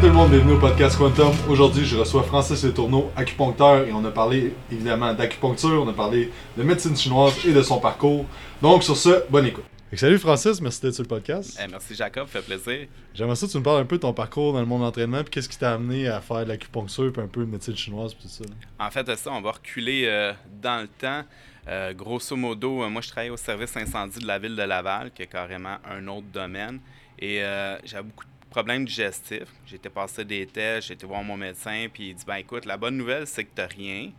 tout le monde, bienvenue au podcast Quantum. Aujourd'hui, je reçois Francis Letourneau, acupuncteur, et on a parlé évidemment d'acupuncture, on a parlé de médecine chinoise et de son parcours. Donc sur ce, bonne écoute. salut Francis, merci d'être sur le podcast. Eh, merci Jacob, fait plaisir. J'aimerais ça que tu me parles un peu de ton parcours dans le monde d'entraînement, puis qu'est-ce qui t'a amené à faire de l'acupuncture, puis un peu de médecine chinoise, puis tout ça. En fait, ça, on va reculer euh, dans le temps. Euh, grosso modo, euh, moi, je travaillais au service incendie de la ville de Laval, qui est carrément un autre domaine. Et j'avais beaucoup de problèmes digestifs. J'étais passé des tests, j'ai été voir mon médecin, puis il dit ben écoute, la bonne nouvelle, c'est que tu rien.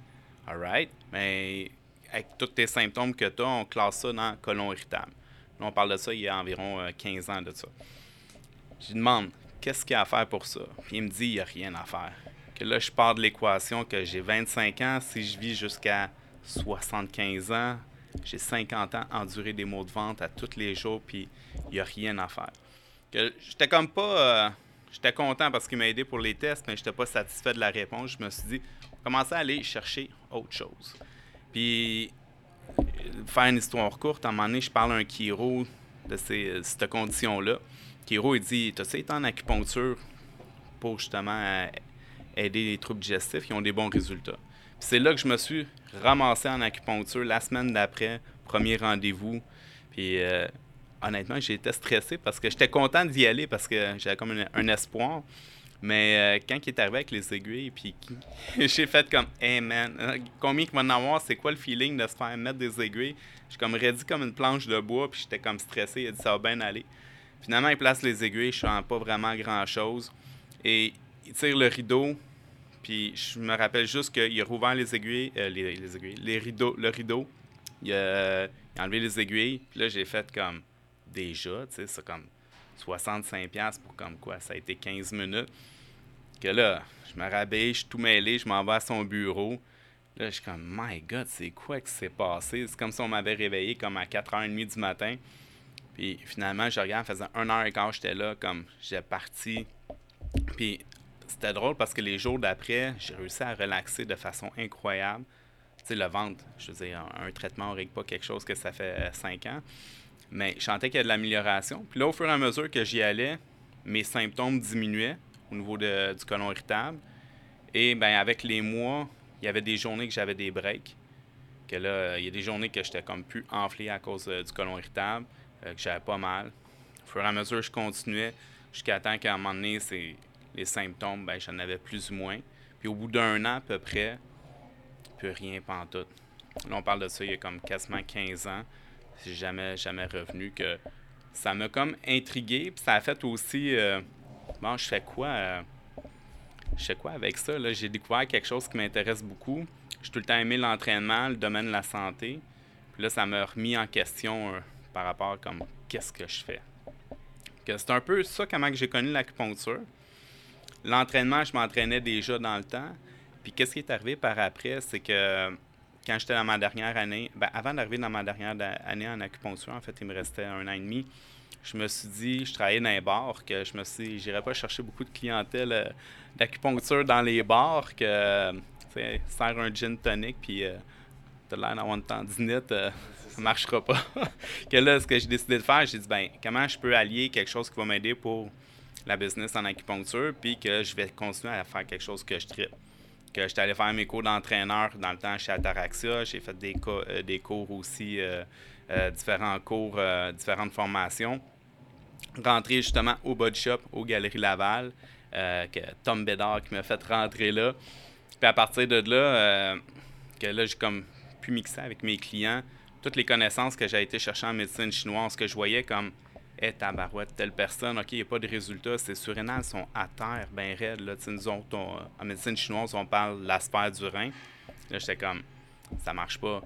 All Mais avec tous tes symptômes que tu as, on classe ça dans colon irritable. Là, on parle de ça il y a environ 15 ans de ça. Je lui demande qu'est-ce qu'il y a à faire pour ça? Puis il me dit il n'y a rien à faire. Que là, je pars de l'équation que j'ai 25 ans, si je vis jusqu'à 75 ans, j'ai 50 ans enduré des maux de vente à tous les jours, puis il n'y a rien à faire. J'étais comme pas. Euh, j'étais content parce qu'il m'a aidé pour les tests, mais j'étais pas satisfait de la réponse. Je me suis dit, commencer à aller chercher autre chose. Puis, faire une histoire courte, à un moment donné, je parle à un chiro de ces, cette condition-là. Kiro, il dit Tu sais, en acupuncture pour justement euh, aider les troubles digestifs? Qui ont des bons résultats c'est là que je me suis ramassé en acupuncture la semaine d'après, premier rendez-vous. Puis euh, honnêtement, été stressé parce que j'étais content d'y aller parce que j'avais comme un, espoir. Mais euh, quand il est arrivé avec les aiguilles, puis j'ai fait comme, hey man, euh, combien qu'il va en avoir, c'est quoi le feeling de se faire mettre des aiguilles? J'ai comme redit comme une planche de bois, puis j'étais comme stressé. Il a dit, ça va bien aller. Finalement, il place les aiguilles, je sens pas vraiment grand chose. Et il tire le rideau, puis je me rappelle juste qu'il a rouvert les aiguilles, euh, les, aiguilles, les rideaux, le rideau. Il a, enlevé les aiguilles. Puis là, j'ai fait comme déjà, tu sais, c'est comme 65$ pour comme quoi, ça a été 15 minutes. Que là, je me rabais, je suis tout mêlé, je m'en vais à son bureau. Là, je suis comme, my God, c'est quoi qui s'est passé? C'est comme si on m'avait réveillé comme à 4h30 du matin. Puis finalement, je regarde, faisait 1h15, j'étais là, comme j'ai parti. Puis c'était drôle parce que les jours d'après, j'ai réussi à relaxer de façon incroyable. Tu sais, le ventre, je veux dire, un, traitement, on règle pas quelque chose que ça fait 5 ans. Mais je sentais qu'il y a de l'amélioration. Puis là, au fur et à mesure que j'y allais, mes symptômes diminuaient au niveau de, du colon irritable. Et ben avec les mois, il y avait des journées que j'avais des breaks. Que là, il y a des journées que j'étais comme plus enflé à cause euh, du colon irritable, euh, que j'avais pas mal. Au fur et à mesure, je continuais jusqu'à temps qu'à un moment donné, c'est les symptômes, ben, j'en avais plus ou moins. Puis au bout d'un an à peu près, plus rien pantoute. Là, on parle de ça il y a comme quasiment 15 ans. C'est jamais, jamais revenu que ça m'a comme intrigué. Puis ça a fait aussi, euh, bon, je fais quoi? Euh, je fais quoi avec ça? J'ai découvert quelque chose qui m'intéresse beaucoup. J'ai tout le temps aimé l'entraînement, le domaine de la santé. Puis là, ça m'a remis en question euh, par rapport comme qu'est-ce que je fais? C'est un peu ça comment j'ai connu l'acupuncture. L'entraînement, je m'entraînais déjà dans le temps. Puis qu'est-ce qui est arrivé par après, c'est que quand j'étais dans ma dernière année, ben avant d'arriver dans ma dernière année en acupuncture, en fait, il me restait un an et demi. Je me suis dit, je travaillais dans les bars, que je me suis dit, j'irais pas chercher beaucoup de clientèle euh, d'acupuncture dans les bars, que, tu sais, sers un gin tonic, puis euh, t'as l'air d'avoir une tendinite, euh, ça marchera pas. que là, ce que j'ai décidé de faire, j'ai dit, ben, comment je peux allier quelque chose qui va m'aider pour la business en acupuncture, puis que je vais continuer à faire quelque chose que je tripe. Que j'étais allé faire mes cours d'entraîneur dans le temps chez Ataraxia. J'ai fait des, euh, des cours aussi, euh, euh, différents cours, différentes formations. Rentrer justement au Body Shop, aux Galeries Laval, que Tom Bédard qui m'a fait rentrer là. Puis à partir de là, que là, j'ai comme pu mixer avec mes clients toutes les connaissances que j'ai été chercher en médecine chinoise, que je voyais comme hey, tabarouette, telle personne, OK, il n'y a pas de résultat, ces surrénales sont à terre, bien raides. Là. Nous autres, en médecine chinoise, on parle l'aspect du rein. Là, j'étais comme, ça marche pas.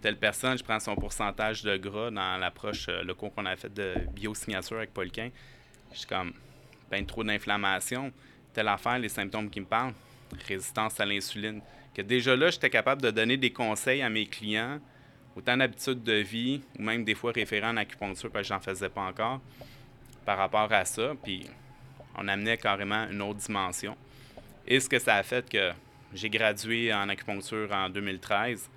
Telle personne, je prends son pourcentage de gras dans l'approche, euh, le cours qu'on a fait de biosignature avec Paulquin. Je suis comme, ben trop d'inflammation. Telle affaire, les symptômes qui me parlent, résistance à l'insuline. Que déjà là, j'étais capable de donner des conseils à mes clients autant d'habitudes de vie, ou même des fois référent en acupuncture, parce que j'en faisais pas encore, par rapport à ça. Puis on amenait carrément une autre dimension. Et ce que ça a fait que j'ai gradué en acupuncture en 2013.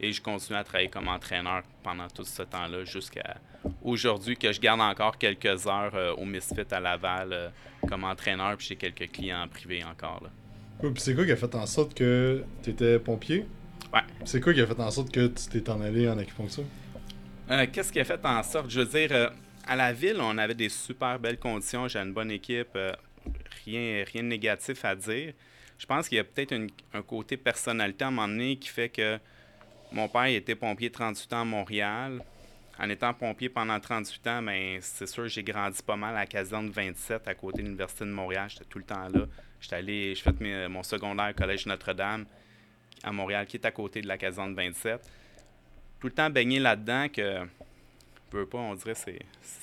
Et je continue à travailler comme entraîneur pendant tout ce temps-là jusqu'à aujourd'hui que je garde encore quelques heures euh, au Misfit à Laval euh, comme entraîneur, puis j'ai quelques clients privés encore. Là. puis c'est quoi qui a fait en sorte que tu étais pompier? Ouais. C'est quoi qui a fait en sorte que tu t'es en allé en acupuncture? Euh, Qu'est-ce qui a fait en sorte? Je veux dire, euh, à la ville, on avait des super belles conditions, j'ai une bonne équipe, rien, rien de négatif à dire. Je pense qu'il y a peut-être un côté personnalité à un moment donné qui fait que mon père était pompier 38 ans à Montréal en étant pompier pendant 38 ans, ben, c'est sûr, j'ai grandi pas mal à la caserne 27 à côté de l'Université de Montréal. J'étais tout le temps là. J'étais allé, j'ai fait mon secondaire au Collège Notre-Dame à Montréal, qui est à côté de la caserne 27. Tout le temps baigné là-dedans que, peu pas, on dirait c'est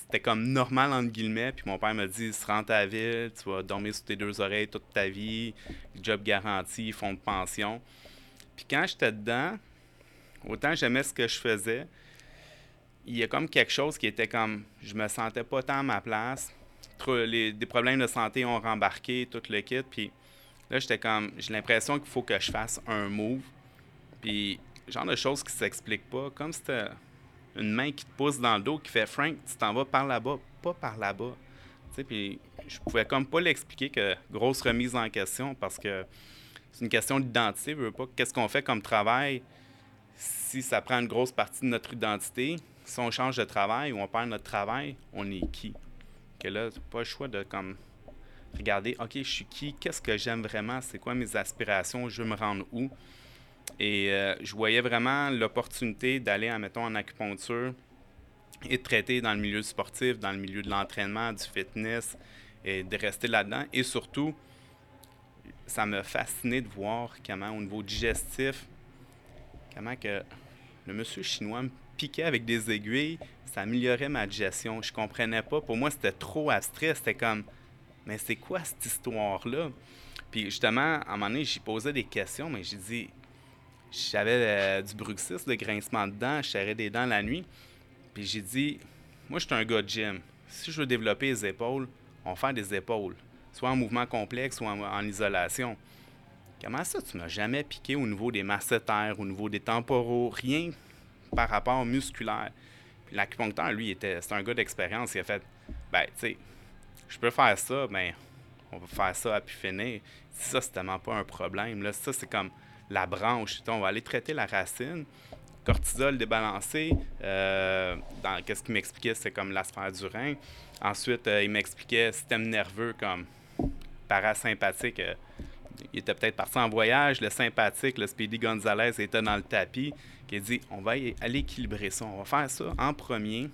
c'était comme normal entre guillemets. Puis mon père me dit, se rentre à la ville, tu vas dormir sous tes deux oreilles toute ta vie, job garanti, fonds de pension. Puis quand j'étais dedans, autant j'aimais ce que je faisais, il y a comme quelque chose qui était comme je me sentais pas tant à ma place. Les, des problèmes de santé ont rembarqué tout le kit. Puis là, j'étais comme j'ai l'impression qu'il faut que je fasse un move. Puis genre de choses qui s'expliquent pas. Comme c'était une main qui te pousse dans le dos qui fait Frank, tu t'en vas par là-bas, pas par là-bas. Tu sais, puis je pouvais comme pas l'expliquer que grosse remise en question parce que c'est une question d'identité, veux pas. Qu'est-ce qu'on fait comme travail si ça prend une grosse partie de notre identité? si on change de travail ou on perd notre travail, on est qui? Que là, pas le choix de comme regarder, OK, je suis qui? Qu'est-ce que j'aime vraiment? C'est quoi mes aspirations? Je veux me rendre où? Et euh, je voyais vraiment l'opportunité d'aller, mettons, en acupuncture et de traiter dans le milieu sportif, dans le milieu de l'entraînement, du fitness, et de rester là-dedans. Et surtout, ça m'a fasciné de voir comment, au niveau digestif, comment que le monsieur chinois me piquait avec des aiguilles, ça améliorait ma digestion. Je comprenais pas. Pour moi, c'était trop abstrait. C'était comme, mais c'est quoi cette histoire-là? Puis justement, à un moment donné, j'y posais des questions, mais j'ai dit, j'avais euh, du bruxisme, de grincement de dents, je serrais des dents la nuit. Puis j'ai dit, moi, je suis un gars de gym. Si je veux développer les épaules, on faire des épaules, soit en mouvement complexe ou en, isolation. Comment ça, tu m'as jamais piqué au niveau des massétaires, au niveau des temporaux, rien par rapport musculaire? Puis l'acupuncteur, lui, était, c'est un gars d'expérience. Il a fait, ben, tu sais, je peux faire ça, mais on va faire ça à pu finir. Ça, c'est tellement pas un problème. Là, ça, c'est comme la branche. On va aller traiter la racine. Cortisol débalancé. Euh, dans, qu'est-ce qu'il m'expliquait? C'est comme la sphère du rein. Ensuite, euh, il m'expliquait système nerveux comme parasympathique. Euh, il était peut-être parti en voyage. Le sympathique, le Speedy Gonzalez, était dans le tapis qui dit on va aller équilibrer ça, on va faire ça en premier,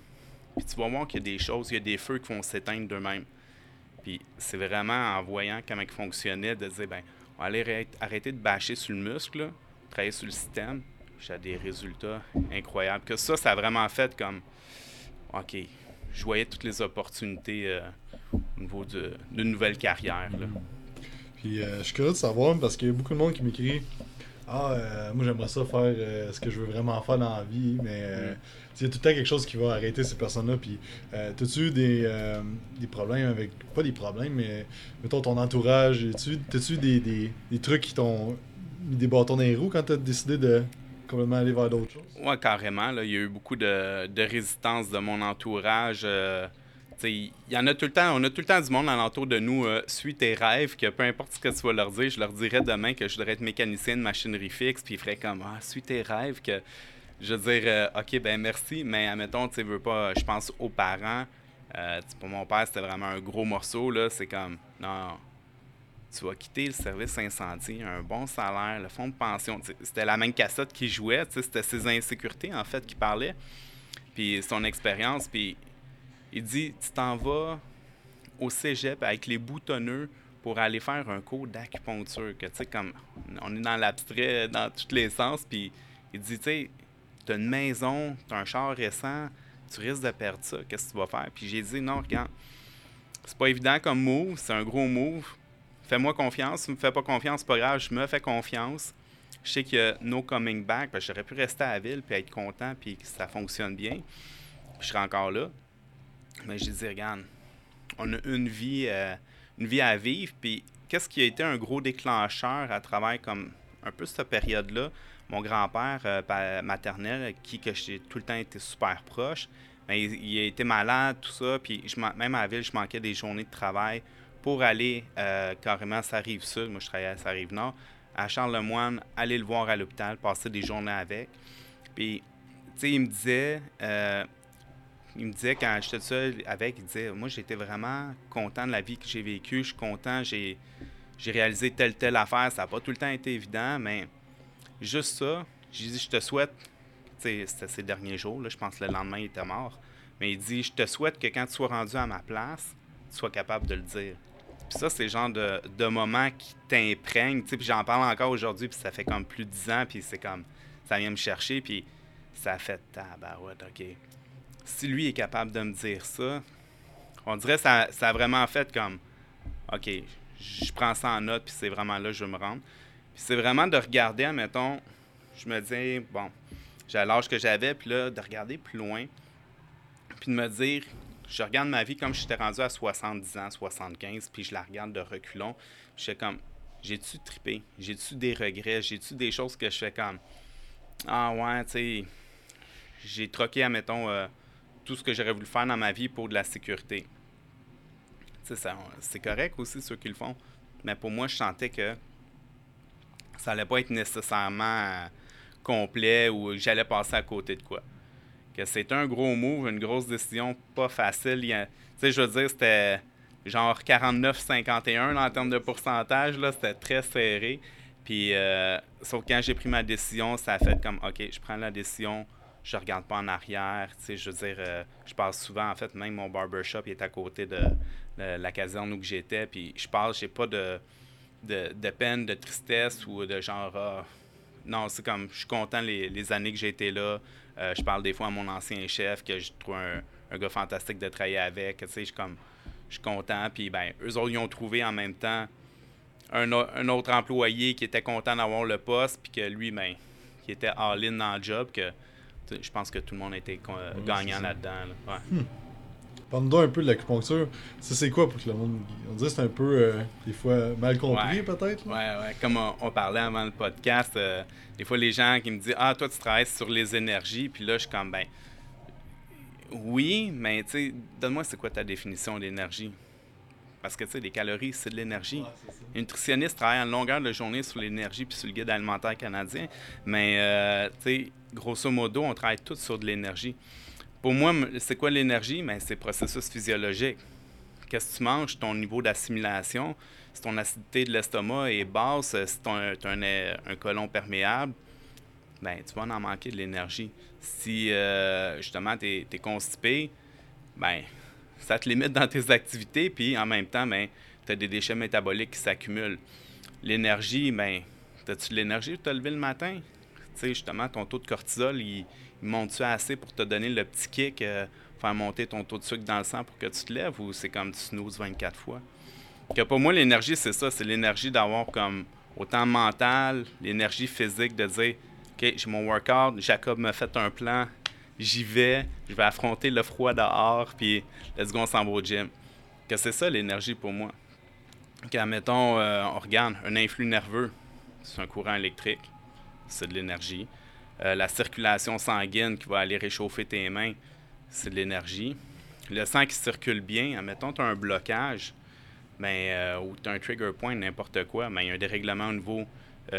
puis tu vas voir qu'il y a des choses, il y a des feux qui vont s'éteindre d'eux-mêmes. Puis c'est vraiment en voyant comment ils fonctionnaient de dire ben on va aller arrêter de bâcher sur le muscle, travailler sur le système. J'ai des résultats incroyables. Que ça, ça a vraiment fait comme OK, je voyais toutes les opportunités euh, au niveau d'une nouvelle carrière. Puis euh, je suis curieux de savoir parce qu'il y a beaucoup de monde qui m'écrit ah, euh, moi j'aimerais ça faire euh, ce que je veux vraiment faire dans la vie, mais euh, mm. il y a tout le temps quelque chose qui va arrêter ces personnes-là. Puis, t'as-tu des, des problèmes avec. Pas des problèmes, mais mettons ton entourage. T'as-tu des, des, des, trucs qui t'ont mis des bâtons dans les roues quand t'as décidé de complètement aller vers d'autres choses? Ouais, carrément. Il y a eu beaucoup de, de résistance de mon entourage il y en a tout le temps, on a tout le temps du monde alentour de nous, euh, suis tes rêves, que peu importe ce que tu vas leur dire, je leur dirais demain que je voudrais être mécanicien de machinerie fixe, puis ils feraient comme, ah, suis tes rêves, que je veux dire, euh, ok, ben merci, mais admettons, tu veux pas, je pense aux parents, euh, pour mon père, c'était vraiment un gros morceau, là, c'est comme, non, tu vas quitter le service incendie, un bon salaire, le fonds de pension, c'était la même cassette qui jouait, c'était ses insécurités, en fait, qui parlait, puis son expérience, puis il dit Tu t'en vas au cégep avec les boutonneux pour aller faire un cours d'acupuncture. Que tu sais, comme on est dans l'abstrait dans tous les sens. Puis il dit Tu sais, une maison, tu as un char récent, tu risques de perdre ça. Qu'est-ce que tu vas faire? Puis j'ai dit Non, regarde, c'est pas évident comme move, c'est un gros move. Fais-moi confiance. Tu me fais pas confiance, pas grave, je me fais confiance. Je sais qu'il y a no coming back, j'aurais pu rester à la ville puis être content puis que ça fonctionne bien. Puis je serais encore là. Mais je dis, regarde, on a une vie, euh, une vie à vivre. Puis, qu'est-ce qui a été un gros déclencheur à travers comme un peu cette période-là, mon grand-père euh, maternel, qui que j'ai tout le temps été super proche, ben, il, a été malade, tout ça, puis je, même à la ville, je manquais des journées de travail pour aller euh, carrément à sa rive sud, moi je travaillais à sa rive nord, à Charles-Lemoine, aller le voir à l'hôpital, passer des journées avec. Puis, tu sais, il me disait, il me disait quand j'étais seul avec, il disait, moi j'étais vraiment content de la vie que j'ai vécue, je suis content, j'ai, réalisé telle, telle affaire, ça n'a pas tout le temps été évident, mais juste ça, j'ai dit, je te souhaite, c'était ces derniers jours, là, je pense que le lendemain il était mort, mais il dit, je te souhaite que quand tu sois rendu à ma place, tu sois capable de le dire. Puis ça, c'est le genre de, de moment qui t'imprègne. Puis j'en parle encore aujourd'hui, puis ça fait comme plus de 10 ans, puis c'est comme, ça vient me chercher, puis ça a fait tabarouette, OK. Si lui est capable de me dire ça, on dirait que ça, ça a vraiment fait comme, OK, je prends ça en note, puis c'est vraiment là je me rendre. Puis c'est vraiment de regarder, admettons, je me dis, bon, j'ai l'âge que j'avais, puis là, de regarder plus loin, puis de me dire, je regarde ma vie comme je j'étais rendu à 70 ans, 75, puis je la regarde de reculons. Je fais comme, j'ai-tu trippé? J'ai-tu des regrets? J'ai-tu des choses que je fais comme, ah ouais, tu sais, j'ai troqué, admettons, euh, tout ce que j'aurais voulu faire dans ma vie pour de la sécurité. C'est correct aussi ceux qui le font, mais pour moi, je sentais que ça allait pas être nécessairement complet ou j'allais passer à côté de quoi que c'était un gros move, une grosse décision pas facile. Tu sais, je veux dire, c'était genre 49-51 en termes de pourcentage, là, c'était très serré. Puis, euh, sauf quand j'ai pris ma décision, ça a fait comme, OK, je prends la décision, je regarde pas en arrière. Je veux dire, euh, je passe souvent, en fait, même mon barbershop est à côté de, la caserne où j'étais. Puis, je parle, j'ai pas de, de, peine, de tristesse ou de genre, ah, non, c'est comme, je suis content les, années que j'ai été là. Euh, je parle des fois à mon ancien chef que je trouve un, gars fantastique de travailler avec. Tu sais, je, comme, je suis content. Puis, ben, eux autres, ils ont trouvé en même temps un, autre employé qui était content d'avoir le poste, puis que lui, ben, qui était all-in dans le job, que je pense que tout le monde était gagnant là-dedans. Là. Hmm. Parle-nous un peu de l'acupuncture. Ça, c'est quoi pour que le monde. On dirait que c'est un peu, euh, des fois, mal compris, peut-être. Ouais, ouais. Comme on, parlait avant le podcast, euh, des fois, les gens qui me disent Ah, toi, tu travailles sur les énergies. Puis là, je suis comme, ben. Oui, mais tu sais, donne-moi, c'est quoi ta définition d'énergie? Parce que, tu sais, les calories, c'est de l'énergie. Ouais, nutritionniste travaille en longueur de journée sur l'énergie puis sur le guide alimentaire canadien. Mais, euh, tu sais, grosso modo, on travaille tous sur de l'énergie. Pour moi, c'est quoi l'énergie? Ben, c'est processus physiologique. Qu'est-ce que tu manges? Ton niveau d'assimilation, si ton acidité de l'estomac est basse, si tu as un, un, colon perméable, ben, tu vas en manquer de l'énergie. Si euh, justement tu es, constipé, ben, ça te limite dans tes activités, puis en même temps, ben, tu as des déchets métaboliques qui s'accumulent. L'énergie, ben, as-tu de l'énergie pour te lever le matin? Tu sais, justement, ton taux de cortisol, il, monte-tu assez pour te donner le petit kick, euh, faire monter ton taux de sucre dans le sang pour que tu te lèves ou c'est comme tu snoozes 24 fois? Que pour moi, l'énergie, c'est ça. C'est l'énergie d'avoir comme autant mental, l'énergie physique de dire OK, j'ai mon workout, Jacob m'a fait un plan, j'y vais, je vais affronter le froid dehors, puis let's go, on s'en va au gym. Que c'est ça l'énergie pour moi. Quand, mettons, euh, on regarde un influx nerveux, c'est un courant électrique, c'est de l'énergie. Euh, la circulation sanguine qui va aller réchauffer tes mains, c'est de l'énergie. Le sang qui circule bien, admettons, tu as un blocage, ben, euh, ou tu as un trigger point, n'importe quoi, ben, il y a un dérèglement au niveau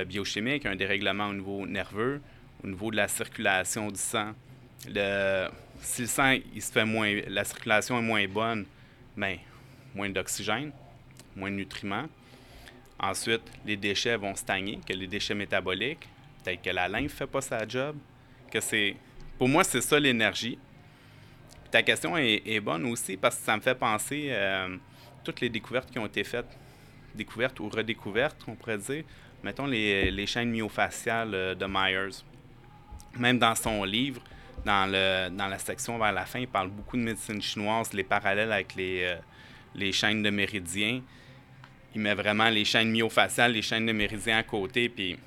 biochimique, un dérèglement au niveau nerveux, au niveau de la circulation du sang. Le, si le sang, il se fait moins, la circulation est moins bonne, ben, moins d'oxygène, moins de nutriments. Ensuite, les déchets vont stagner, que les déchets métaboliques que la lymphe fait pas sa job, que c'est... Pour moi, c'est ça l'énergie. Ta question est, bonne aussi parce que ça me fait penser euh, toutes les découvertes qui ont été faites, découvertes ou redécouvertes, on pourrait dire. Mettons les, les chaînes myofaciales euh, de Myers. Même dans son livre, dans, le, dans la section vers la fin, il parle beaucoup de médecine chinoise, les parallèles avec les, euh, les chaînes de méridiens. Il met vraiment les chaînes myofaciales, les chaînes de méridiens à côté, puis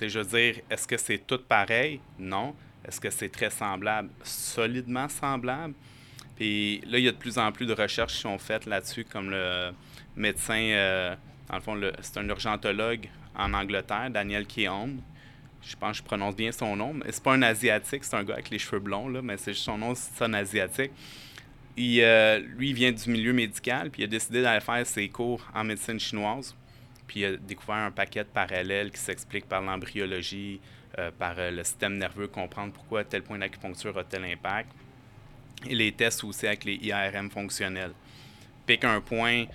je veux dire, est-ce que c'est tout pareil? Non. Est-ce que c'est très semblable? Solidement semblable. Puis là, il y a de plus en plus de recherches qui sont faites là-dessus, comme le médecin, euh, dans le fond, c'est un urgentologue en Angleterre, Daniel Keown. Je pense que je prononce bien son nom. Mais c'est pas un asiatique, c'est un gars avec les cheveux blonds, là, mais c'est juste son nom, c'est un asiatique. Il, euh, lui, il vient du milieu médical, puis il a décidé d'aller faire ses cours en médecine chinoise. Puis il a découvert un paquet de parallèles qui s'expliquent par l'embryologie, euh, par euh, le système nerveux, comprendre pourquoi tel point d'acupuncture a tel impact. Et les tests aussi avec les IRM fonctionnels. Pique un point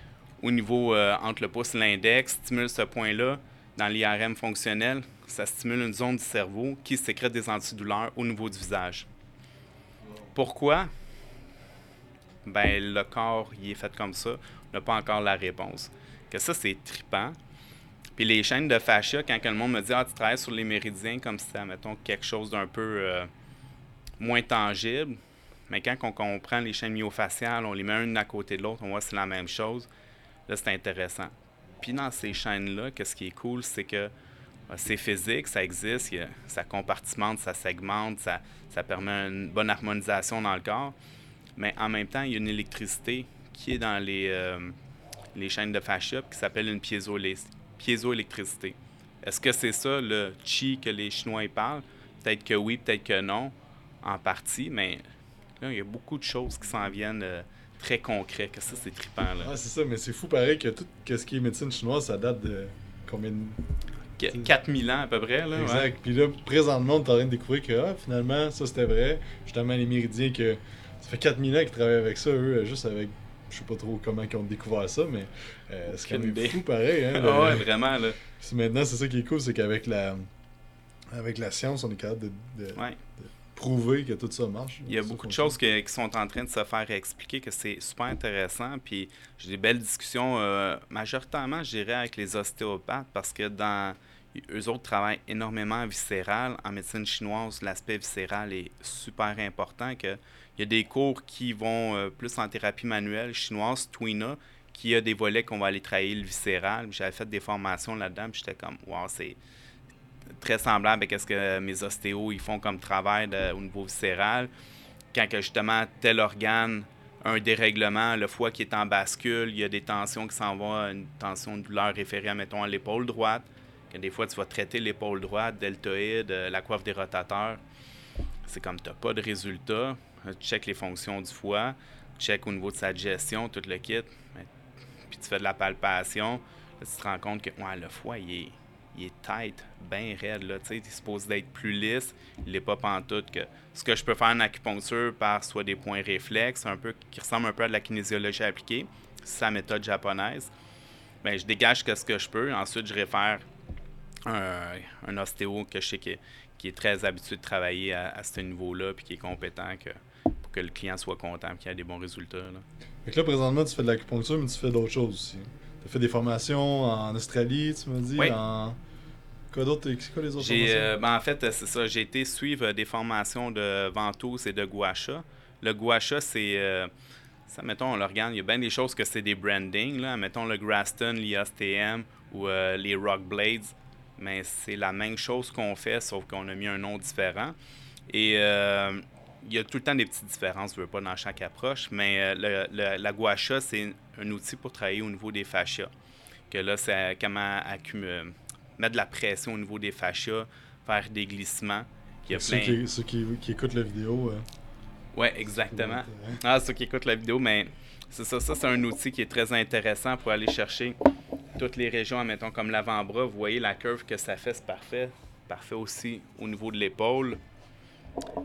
au niveau entre le pouce et l'index, stimule ce point-là dans l'IRM fonctionnel, ça stimule une zone du cerveau qui sécrète des antidouleurs au niveau du visage. Pourquoi? Ben, le corps, il est fait comme ça. On n'a pas encore la réponse. Que ça, c'est tripant. Puis les chaînes de fascia, quand le monde me dit Ah, tu travailles sur les méridiens comme si mettons, quelque chose d'un peu euh, moins tangible. Mais quand on comprend les chaînes myofasciales, on les met une à côté de l'autre, on voit que c'est la même chose. Là, c'est intéressant. Puis dans ces chaînes-là, qu'est-ce qui est cool, c'est que c'est physique, ça existe, ça compartimente, ça segmente, ça, permet une bonne harmonisation dans le corps. Mais en même temps, il y a une électricité qui est dans les, euh, chaînes de fascia qui s'appelle une piézoélectricité. Est-ce que c'est ça le chi que les Chinois parlent? Peut-être que oui, peut-être que non, en partie, mais là, il y a beaucoup de choses qui s'en viennent euh, très concrets, que ça, c'est trippant. Là? Ah, c'est ça, mais c'est fou pareil que tout ce qui est médecine chinoise, ça date de combien 4000 ans à peu près. Là, exact. Puis là, présentement, on est en train de découvrir que ah, finalement, ça c'était vrai. Justement, les méridiens, que ça fait 4000 ans qu'ils travaillent avec ça, eux, juste avec. Je sais pas trop comment ils ont découvert ça, mais euh, c'est quand même fou pareil. Hein, ah ouais, vraiment. Là. Maintenant, c'est ça qui est cool, c'est qu'avec la, avec la science, on est capable de, de, prouver que tout ça marche. Il y a beaucoup de choses qui sont en train de se faire expliquer, que c'est super intéressant. Puis j'ai des belles discussions, euh, majoritairement, je dirais, avec les ostéopathes, parce que dans eux autres travaillent énormément viscéral. En médecine chinoise, l'aspect viscéral est super important. Que, il y a des cours qui vont euh, plus en thérapie manuelle chinoise, Twina, qui a des volets qu'on va aller travailler le viscéral. J'avais fait des formations là-dedans, j'étais comme, wow, c'est très semblable à ce que mes ostéos ils font comme travail au niveau viscéral. Quand que justement tel organe un dérèglement, le foie qui est en bascule, il y a des tensions qui s'en vont, une tension de douleur référée, mettons, à l'épaule droite des fois, tu vas traiter l'épaule droite, deltoïde, euh, la coiffe des rotateurs. C'est comme tu n'as pas de résultat. Tu checkes les fonctions du foie, tu checkes au niveau de sa digestion, tout le kit. Puis tu fais de la palpation. tu te rends compte que le foie, il est, il est tight, bien raide. Là, il est supposé d'être plus lisse. Il n'est pas pantoute. Que ce que je peux faire en acupuncture par soit des points réflexes, un peu, qui ressemble un peu à de la kinésiologie appliquée, c'est sa méthode japonaise. Bien, je dégage ce que je peux. Ensuite, je réfère un, ostéo que je sais qui, est très habitué de travailler à, ce niveau-là puis qui est compétent que, pour que le client soit content et qu'il ait des bons résultats. Là. Fait là, présentement, tu fais de l'acupuncture, mais tu fais d'autres choses aussi. Tu as fait des formations en Australie, tu m'as dit, oui. en... Quoi d'autre? C'est quoi les autres formations? Euh, ben, en fait, c'est ça. J'ai été suivre des formations de ventouse et de gua sha. Le gua sha, c'est... Euh, ça, mettons, on le regarde, il y a bien des choses que c'est des brandings. Là. Mettons le Graston, l'ISTM ou euh, les Rock Blades mais c'est la même chose qu'on fait, sauf qu'on a mis un nom différent. Et euh, il y a tout le temps des petites différences, je veux pas, dans chaque approche, mais euh, le, la gua sha, c'est un outil pour travailler au niveau des fascias. Que là, c'est comment mettre de la pression au niveau des fascias, faire des glissements. Il y a ceux, qui, ceux qui, écoutent la vidéo. Euh, oui, exactement. Ah, ceux qui écoutent la vidéo, mais c'est ça, ça c'est un outil qui est très intéressant pour aller chercher toutes les régions, admettons comme l'avant-bras, vous voyez la curve que ça fait, c'est parfait. Parfait aussi au niveau de l'épaule.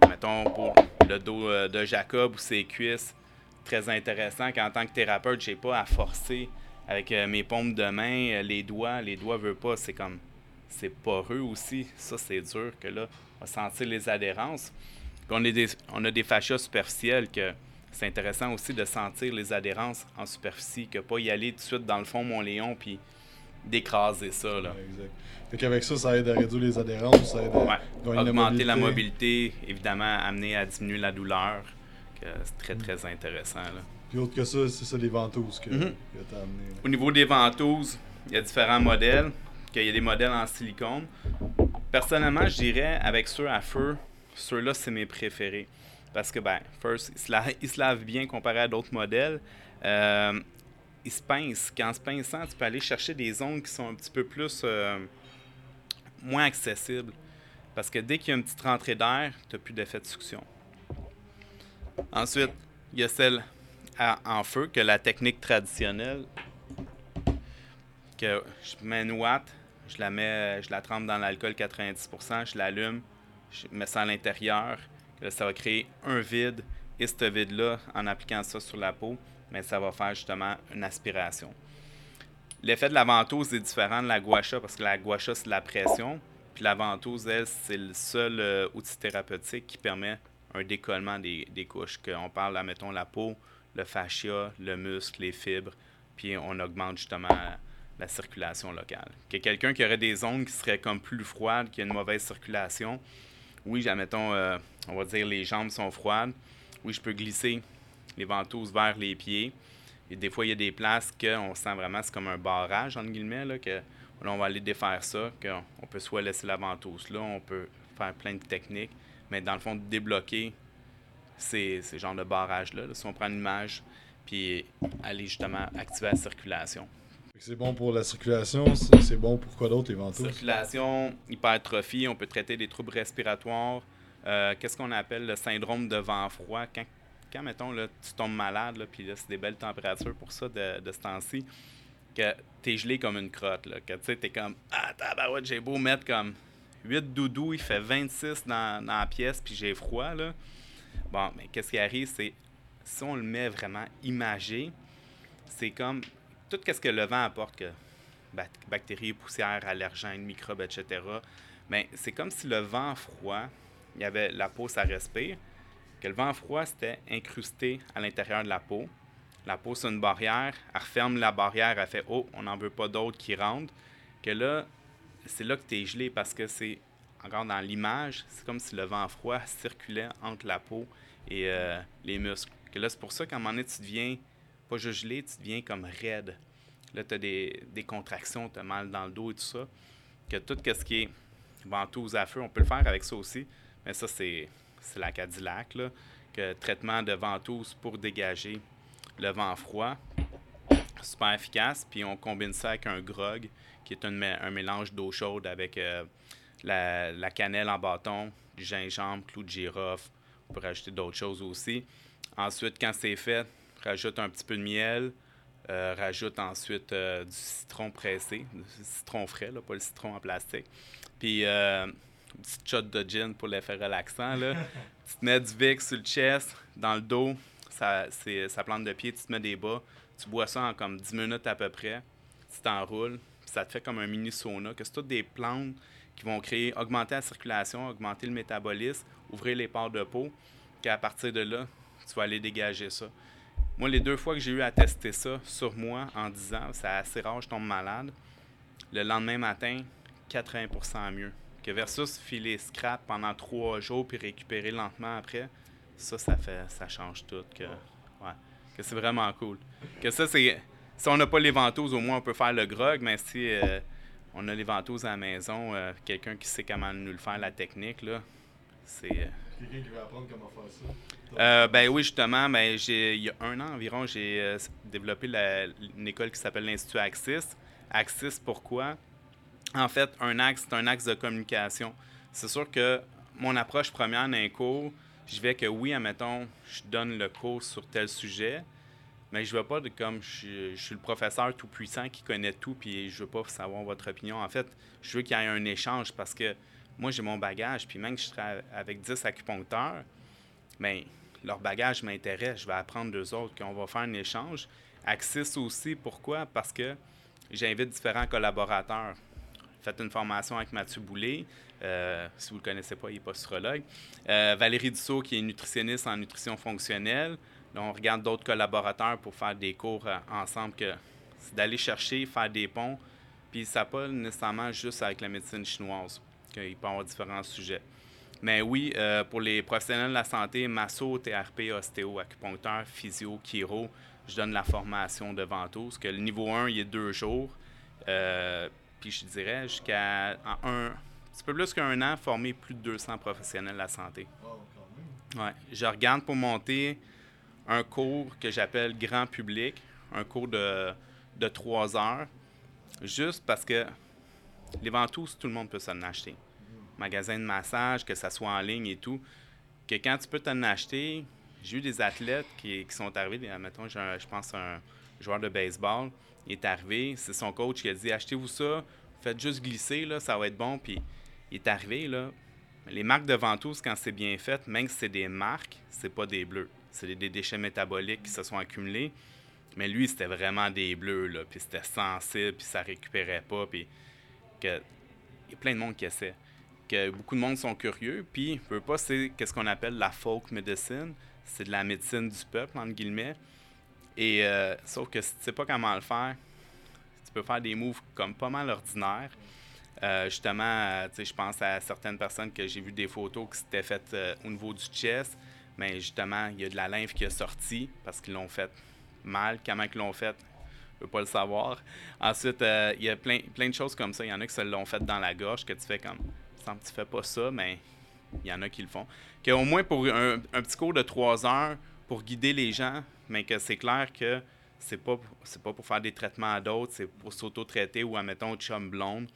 Mettons pour le dos euh, de Jacob ou ses cuisses, très intéressant qu'en tant que thérapeute, j'ai pas à forcer avec euh, mes paumes de main, euh, les doigts, les doigts veulent pas, c'est comme c'est poreux aussi. Ça, c'est dur que là, on va sentir les adhérences. on, a des, on a des fascias superficiels que c'est intéressant aussi de sentir les adhérences en superficie, que pas y aller tout de suite dans le fond mon Léon puis d'écraser ça. Là. Ouais, exact. ça, ça aide à réduire les adhérences, ça aide à augmenter la mobilité. évidemment, amener à diminuer la douleur, que c'est très, très intéressant. Là. Puis autre que ça, c'est ça les ventouses que, mm amené. Au niveau des ventouses, il y a différents modèles. Il y a des modèles en silicone. Personnellement, je dirais, avec ceux à feu, ceux-là, c'est mes préférés. Parce que, ben, first, ils se, lavent, bien comparé à d'autres modèles. Euh, ils se pincent. Qu'en se pinçant, tu peux aller chercher des ongles qui sont un petit peu plus euh, moins accessible. Parce que dès qu'il y a une petite rentrée d'air, tu n'as plus d'effet de succion. Ensuite, il y a celle en feu, que la technique traditionnelle, que je mets une ouate, je la mets, je la trempe dans l'alcool 90%, je l'allume, je mets ça à l'intérieur. Ça va créer un vide. Et ce vide-là, en appliquant ça sur la peau, mais ça va faire justement une aspiration. L'effet de la ventouse est différent de la guacha parce que la guacha, c'est la pression. Puis la ventouse, elle, c'est le seul euh, outil thérapeutique qui permet un décollement des, couches. On parle, là, mettons, la peau, le fascia, le muscle, les fibres, puis on augmente justement la circulation locale. Que quelqu'un qui aurait des ongles qui seraient comme plus froides, qui a une mauvaise circulation, oui, admettons, euh, on va dire les jambes sont froides, oui, je peux glisser les ventouses vers les pieds. Et des fois, il y a des places qu'on sent vraiment, c'est comme un barrage, entre guillemets, là, que là, on va aller défaire ça, qu'on peut soit laisser la ventouse là, on peut faire plein de techniques, mais dans le fond, débloquer ces, ces genres de barrages-là, si on prend une image, puis aller justement activer la circulation. C'est bon pour la circulation, c'est bon pour quoi d'autre, les ventouses? Circulation, hypertrophie, on peut traiter des troubles respiratoires. Euh, qu'est-ce qu'on appelle le syndrome de vent froid? Quand, quand mettons, là, tu tombes malade, là, puis là, c'est des belles températures pour ça de, de ce temps-ci, que tu es gelé comme une crotte, là, que tu sais, t'es comme, ah, tabarouette, j'ai beau mettre comme 8 doudous, il fait 26 dans, dans la pièce, puis j'ai froid, là. Bon, mais qu'est-ce qui arrive, c'est, si on le met vraiment imagé, c'est comme tout ce que le vent apporte, que bactéries, poussières, allergènes, microbes, etc., mais c'est comme si le vent froid, il y avait la peau, ça respire, que le vent froid, c'était incrusté à l'intérieur de la peau. La peau, c'est une barrière, elle referme la barrière, elle fait « Oh, on n'en veut pas d'autres qui rentrent », que là, c'est là que tu es gelé parce que c'est, encore dans l'image, c'est comme si le vent froid circulait entre la peau et euh, les muscles. Que là, c'est pour ça qu'à un moment donné, tu deviens pas juste gelé, tu deviens comme raide. Là, tu as des, contractions, tu as mal dans le dos et tout ça. Que tout ce qui est ventouse à feu, on peut le faire avec ça aussi. Mais ça, c'est la Cadillac, là. Que traitement de ventouse pour dégager le vent froid. Super efficace. Puis on combine ça avec un grog, qui est un, un mélange d'eau chaude avec euh, la, la, cannelle en bâton, du gingembre, clou de girofle. On peut rajouter d'autres choses aussi. Ensuite, quand c'est fait, rajoute un petit peu de miel, euh, rajoute ensuite euh, du citron pressé, du citron frais, pas le citron en plastique. Puis une petite shot de gin pour l'effet relaxant. Là. tu te mets du Vic sur le chest, dans le dos, ça, c'est, ça plante de pied, tu te mets des bas, tu bois ça en comme 10 minutes à peu près, tu t'enroules, puis ça te fait comme un mini sauna, que c'est toutes des plantes qui vont créer, augmenter la circulation, augmenter le métabolisme, ouvrir les pores de peau, qu'à partir de là, tu vas aller dégager ça. Moi, les deux fois que j'ai eu à tester ça sur moi en disant c'est assez rare, je tombe malade, le lendemain matin, 80% mieux. Que versus filer scrap pendant trois jours puis récupérer lentement après, ça, ça fait ça change tout. Que, ouais, que c'est vraiment cool. Que ça, c'est. Si on n'a pas les ventouses, au moins on peut faire le grog, mais si euh, on a les ventouses à la maison, euh, quelqu'un qui sait comment nous le faire, la technique, là, c'est. Euh, quelqu'un qui veut apprendre comment faire ça? Euh, ben oui, justement, ben, il y a un an environ, j'ai euh, développé une école qui s'appelle l'Institut Axis. Axis, pourquoi? En fait, un axe, c'est un axe de communication. C'est sûr que mon approche première d'un cours, je vais que oui, admettons, je donne le cours sur tel sujet, mais je ne veux pas comme je, suis le professeur tout puissant qui connaît tout, puis je veux pas savoir votre opinion. En fait, je veux qu'il y ait un échange parce que moi, j'ai mon bagage, puis même que je travaille avec 10 acupuncteurs, bien, leur bagage m'intéresse, je vais apprendre d'eux autres, qu'on va faire un échange. Axis aussi, pourquoi? Parce que j'invite différents collaborateurs. Faites une formation avec Mathieu Boulay, euh, si vous ne le connaissez pas, il est posturologue. Euh, Valérie Dussault, qui est nutritionniste en nutrition fonctionnelle. On regarde d'autres collaborateurs pour faire des cours euh, ensemble, que c'est d'aller chercher, faire des ponts. Puis ça pas nécessairement juste avec la médecine chinoise, qu'il peut avoir différents sujets. Mais oui, euh, pour les professionnels de la santé, masso, TRP, ostéo, acupuncteur, physio, chiro, je donne la formation de ventouse, que le niveau 1, il est deux jours. Puis je dirais jusqu'à un, petit peu plus qu'un an, former plus de 200 professionnels de la santé. Ouais. Je regarde pour monter un cours que j'appelle grand public, un cours de, de trois heures, juste parce que les ventouses, tout le monde peut s'en acheter. Magasin de massage, que ça soit en ligne et tout. Que quand tu peux t'en acheter, j'ai eu des athlètes qui, sont arrivés, mettons, je pense un joueur de baseball, il est arrivé, c'est son coach qui a dit achetez-vous ça, faites juste glisser, là, ça va être bon. Puis il est arrivé, là, les marques de ventouses, quand c'est bien fait, même si c'est des marques, c'est pas des bleus. C'est des déchets métaboliques qui se sont accumulés. Mais lui, c'était vraiment des bleus, là, puis c'était sensible, puis ça récupérait pas, puis que... Il y a plein de monde qui essaie. Que beaucoup de monde sont curieux, puis veut pas, c'est qu'est-ce qu'on appelle la folk medicine. C'est de la médecine du peuple, entre guillemets. Et euh, sauf que si tu sais pas comment le faire, tu peux faire des moves comme pas mal ordinaires. Euh, justement, euh, je pense à certaines personnes que j'ai vu des photos qui s'étaient faites au niveau du chest, mais justement, il y a de la lymphe qui est sortie parce qu'ils l'ont fait mal. Comment ils l'ont fait, je ne peux pas le savoir. Ensuite, euh, il y a plein, plein de choses comme ça. Il y en a qui se l'ont fait dans la gorge, que tu fais comme, semble tu fais pas ça, mais il y en a qui le font. Qu'au moins pour un, petit cours de trois heures pour guider les gens, mais que c'est clair que c'est pas c'est pas pour faire des traitements à d'autres, c'est pour s'auto-traiter ou, admettons, chum blonde,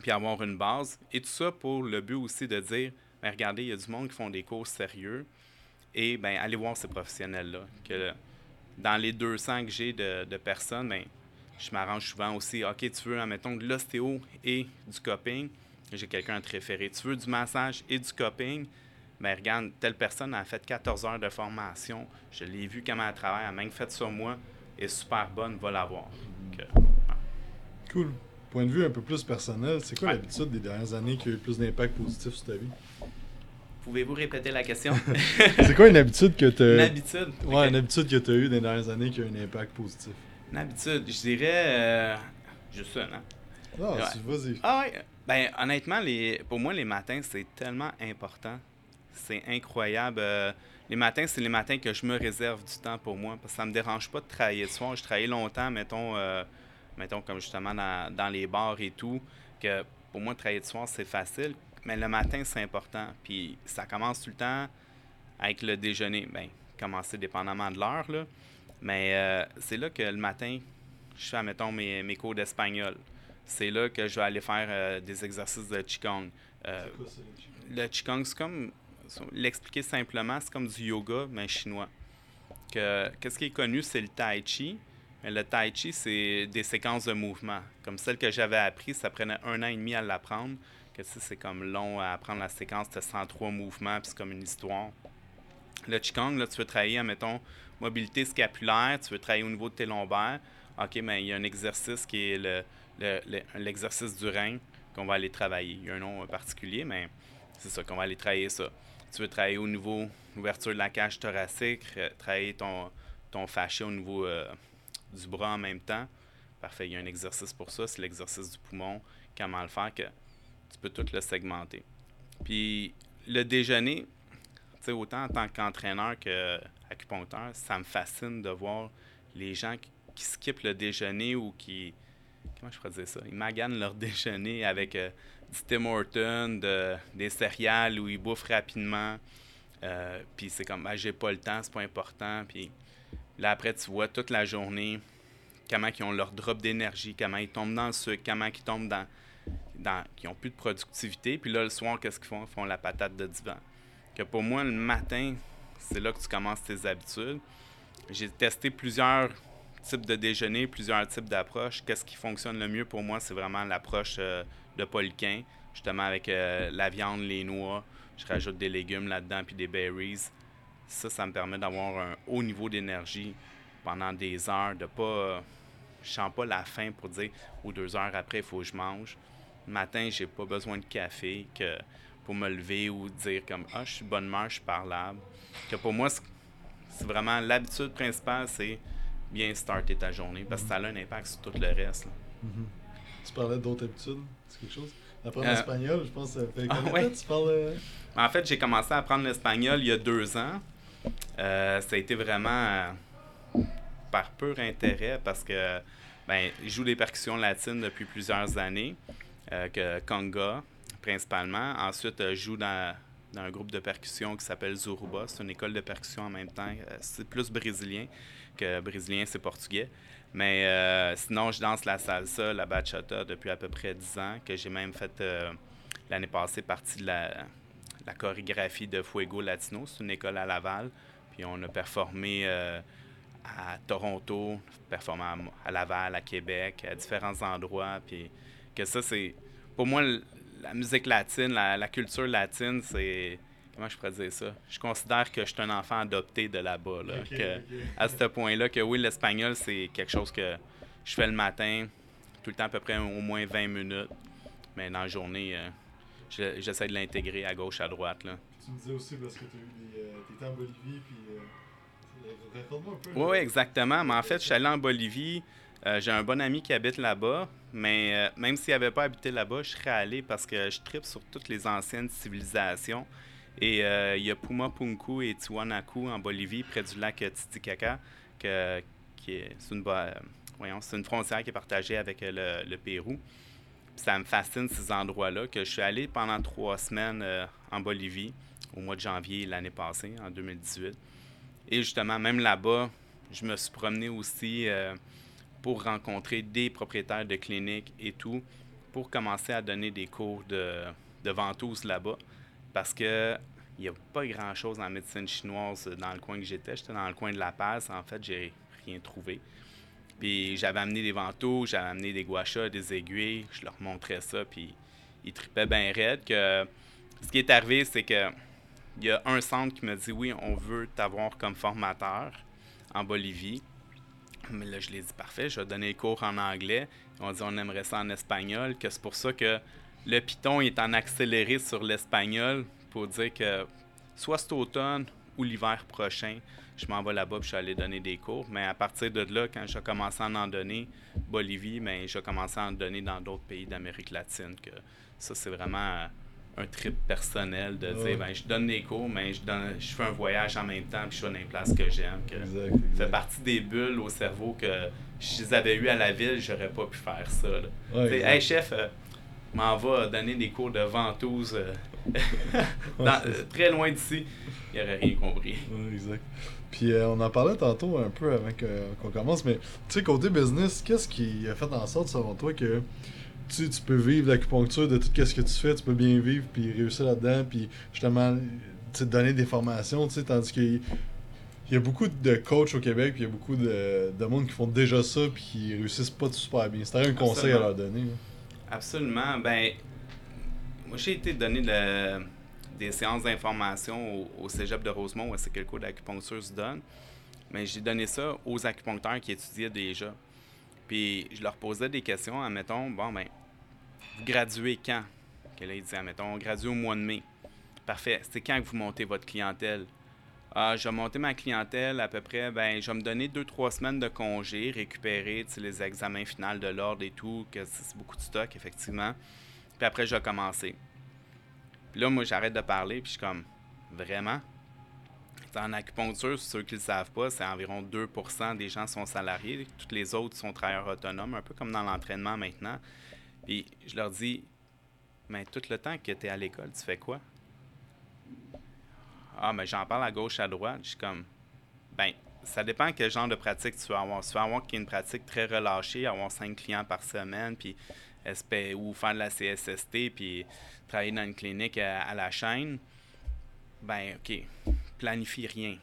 puis avoir une base. Et tout ça pour le but aussi de dire, mais regardez, il y a du monde qui font des cours sérieux, et ben allez voir ces professionnels-là. Que dans les 200 que j'ai de, personnes, ben, je m'arrange souvent aussi. OK, tu veux, admettons, de l'ostéo et du coping. J'ai quelqu'un à te référer. Tu veux du massage et du coping? Ben, regarde, telle personne a fait 14 heures de formation. Je l'ai vu comment elle travaille. Elle a même fait sur moi. Et super bonne, va l'avoir. Cool. Point de vue un peu plus personnel, c'est quoi l'habitude des dernières années qui a eu plus d'impact positif sur ta vie? Pouvez-vous répéter la question? c'est quoi une habitude que tu as... Une habitude? Ouais, une habitude que tu as eue les dernières années qui a eu un impact positif? Une habitude, je dirais... Euh, juste ça, non? Non, vas-y. Ah ouais, ben honnêtement, les, pour moi, les matins, c'est tellement important. C'est incroyable. Euh, les matins, c'est les matins que je me réserve du temps pour moi, parce que ça me dérange pas de travailler le soir. Je travaille longtemps, mettons, euh, mettons comme justement dans, dans les bars et tout, que pour moi, travailler le soir, c'est facile mais le matin, c'est important. Puis ça commence tout le temps avec le déjeuner. Bien, commencer dépendamment de l'heure, là. Mais euh, c'est là que le matin, je fais, mettons, mes, mes cours d'espagnol. C'est là que je vais aller faire euh, des exercices de Qigong. Euh, le Qigong, c'est comme, l'expliquer simplement, c'est comme du yoga, mais chinois. Que, qu'est-ce qui est connu, c'est le Tai Chi. Mais le Tai Chi, c'est des séquences de mouvements. Comme celle que j'avais appris, ça prenait un an et demi à l'apprendre c'est comme long à apprendre la séquence de 103 mouvements, puis c'est comme une histoire. Le Qigong, là, tu veux travailler, mettons, mobilité scapulaire, tu veux travailler au niveau de tes lombaires. OK, mais il y a un exercice qui est l'exercice le, du rein qu'on va aller travailler. Il y a un nom particulier, mais c'est ça qu'on va aller travailler ça. Tu veux travailler au niveau ouverture de la cage thoracique, euh, travailler ton, ton fascia au niveau euh, du bras en même temps. Parfait, il y a un exercice pour ça, c'est l'exercice du poumon. Comment le faire que tu peux tout le segmenter. Puis le déjeuner, autant en tant qu'entraîneur qu'acupuncteur, ça me fascine de voir les gens qui, skippent le déjeuner ou qui. Comment je pourrais dire ça? Ils maganent leur déjeuner avec euh, du Tim Horton, des céréales où ils bouffent rapidement. Euh, puis c'est comme, ben, j'ai pas le temps, c'est pas important. Puis là, après, tu vois toute la journée comment ils ont leur drop d'énergie, comment ils tombent dans le sucre, comment ils tombent dans, qui n'ont plus de productivité. Puis là, le soir, qu'est-ce qu'ils font? Ils font la patate de divan. Que pour moi, le matin, c'est là que tu commences tes habitudes. J'ai testé plusieurs types de déjeuner, plusieurs types d'approches. Qu'est-ce qui fonctionne le mieux pour moi? C'est vraiment l'approche euh, de Poliquin, justement avec euh, la viande, les noix. Je rajoute des légumes là-dedans, puis des berries. Ça, ça me permet d'avoir un haut niveau d'énergie pendant des heures, de pas... je sens pas la faim pour dire, ou deux heures après, il faut que je mange. Le matin, j'ai pas besoin de café que pour me lever ou dire comme Ah, je suis bonne humeur, je suis parlable. Que pour moi, c'est vraiment l'habitude principale, c'est bien starter ta journée parce que ça a un impact sur tout le reste. Mm-hmm. Tu parlais d'autres habitudes, c'est quelque chose? Apprendre euh, l'espagnol, je pense que ça fait ah, tu parles. Euh? En fait, j'ai commencé à apprendre l'espagnol il y a deux ans. Euh, ça a été vraiment par pur intérêt parce que ben, je joue des percussions latines depuis plusieurs années. Que Conga, principalement. Ensuite, je joue dans dans un groupe de percussion qui s'appelle Zuruba. C'est une école de percussion en même temps. C'est plus brésilien brésilien, c'est portugais. Mais sinon, je danse la salsa, la bachata depuis à peu près 10 ans, que j'ai même fait l'année passée partie de la, la chorégraphie de Fuego Latino. C'est une école à Laval. Puis on a performé euh, à Toronto, performé à, Laval, à Québec, à différents endroits. Puis que ça, c'est. Pour moi, la musique latine, la, culture latine, c'est. Comment je pourrais dire ça? Je considère que je suis un enfant adopté de là-bas. À ce point-là, que oui, l'espagnol, c'est quelque chose que je fais le matin, tout le temps à peu près au moins 20 minutes. Mais dans la journée, euh, j'essaie de l'intégrer à gauche, à droite. Là. Tu me disais aussi parce que tu euh, étais en Bolivie, puis. Euh, un peu. Oui, exactement. Mais en fait, je suis allé en Bolivie. Euh, j'ai un bon ami qui habite là-bas, mais même s'il n'avait pas habité là-bas, je serais allé parce que je tripe sur toutes les anciennes civilisations. Et il y a Puma Punku et Tiwanaku en Bolivie, près du lac Titicaca, que, qui est, une, voyons, une frontière qui est partagée avec le Pérou ça me fascine ces endroits-là, que je suis allé pendant trois semaines euh, en Bolivie au mois de janvier l'année passée, en 2018. Et justement, même là-bas, je me suis promené aussi euh, pour rencontrer des propriétaires de cliniques et tout, pour commencer à donner des cours de, de ventouse là-bas. Parce que il n'y a pas grand-chose en médecine chinoise dans le coin que j'étais. J'étais dans le coin de La Paz. En fait, j'ai rien trouvé. Puis j'avais amené des vantaux, j'avais amené des guachas, des aiguilles, je leur montrais ça, puis ils tripaient bien raide. Que... Ce qui est arrivé, c'est que il y a un centre qui me dit oui, on veut t'avoir comme formateur en Bolivie. Mais là, je l'ai dit parfait, je vais donner les cours en anglais. On dit on aimerait ça en espagnol, que c'est pour ça que le Python est en accéléré sur l'espagnol pour dire que soit cet automne ou l'hiver prochain, je m'en vais là-bas, je suis allé donner des cours. Mais à partir de là, quand j'ai commencé à en donner, Bolivie, mais ben, j'ai commencé à en donner dans d'autres pays d'Amérique latine. Que ça, c'est vraiment un trip personnel de dire, ben, je donne des cours, mais je, donne, je fais un voyage en même temps, puis je suis dans une place que j'aime. Que Ça fait partie des bulles au cerveau que si je les avais eues à la ville, j'aurais pas pu faire ça. hey chef, euh, m'en va donner des cours de ventouse euh, euh, très loin d'ici. Il aurait rien compris. exact. Puis euh, on en parlait tantôt un peu avant qu'on commence, mais tu sais, côté business, qu'est-ce qui a fait en sorte, selon toi, que tu, tu peux vivre l'acupuncture de tout ce que tu fais, tu peux bien vivre, puis réussir là-dedans, puis justement, te donner des formations, tu sais, tandis qu'il y a beaucoup de coachs au Québec, puis il y a beaucoup de, de monde qui font déjà ça, puis qui réussissent pas super bien. C'était un conseil à leur donner. Absolument. Ben, moi, j'ai été donné le des séances d'information au, cégep de Rosemont, où c'est que le cours d'acupuncture se donne. Mais j'ai donné ça aux acupuncteurs qui étudiaient déjà. Puis je leur posais des questions, admettons, bon, ben, vous graduez quand? Que là, ils admettons, on gradue au mois de mai. Parfait. C'est quand que vous montez votre clientèle? Ah, je vais monter ma clientèle à peu près, ben, je vais me donner deux, trois semaines de congé, récupérer les examens finaux de l'ordre et tout, que c'est beaucoup de stock, effectivement. Puis après, je vais commencer. Puis là, moi, j'arrête de parler, puis je suis comme, vraiment? En acupuncture, ceux qui ne le savent pas, c'est environ 2% des gens sont salariés. Toutes les autres sont travailleurs autonomes, un peu comme dans l'entraînement maintenant. Puis je leur dis, mais tout le temps que tu es à l'école, tu fais quoi? Ah, mais j'en parle à gauche, à droite. Je suis comme, ben, ça dépend quel genre de pratique tu vas avoir. Tu vas avoir une pratique très relâchée, avoir cinq clients par semaine, puis ou faire de la CSST, puis travailler dans une clinique à, la chaîne, ben OK, planifie rien.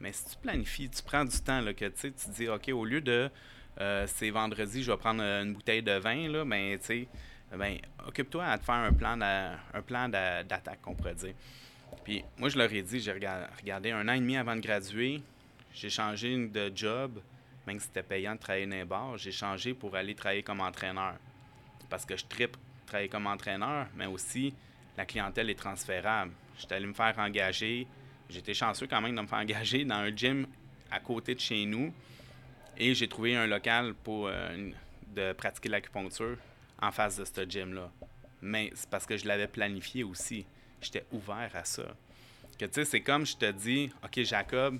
Mais si tu planifies, tu prends du temps, là, que tu te dis, OK, au lieu de euh, c'est vendredi, je vais prendre une bouteille de vin, là, ben, tu sais, ben, occupe-toi à te faire un plan d'attaque, on pourrait dire. Puis moi, je leur ai dit, j'ai regardé un an et demi avant de graduer, j'ai changé de job, même si c'était payant de travailler dans bar, j'ai changé pour aller travailler comme entraîneur parce que je tripe travailler comme entraîneur, mais aussi la clientèle est transférable. J'étais allé me faire engager. J'étais chanceux quand même de me faire engager dans un gym à côté de chez nous. Et j'ai trouvé un local pour euh, de pratiquer l'acupuncture en face de ce gym-là. Mais c'est parce que je l'avais planifié aussi. J'étais ouvert à ça. Que tu sais, c'est comme je te dis, OK, Jacob,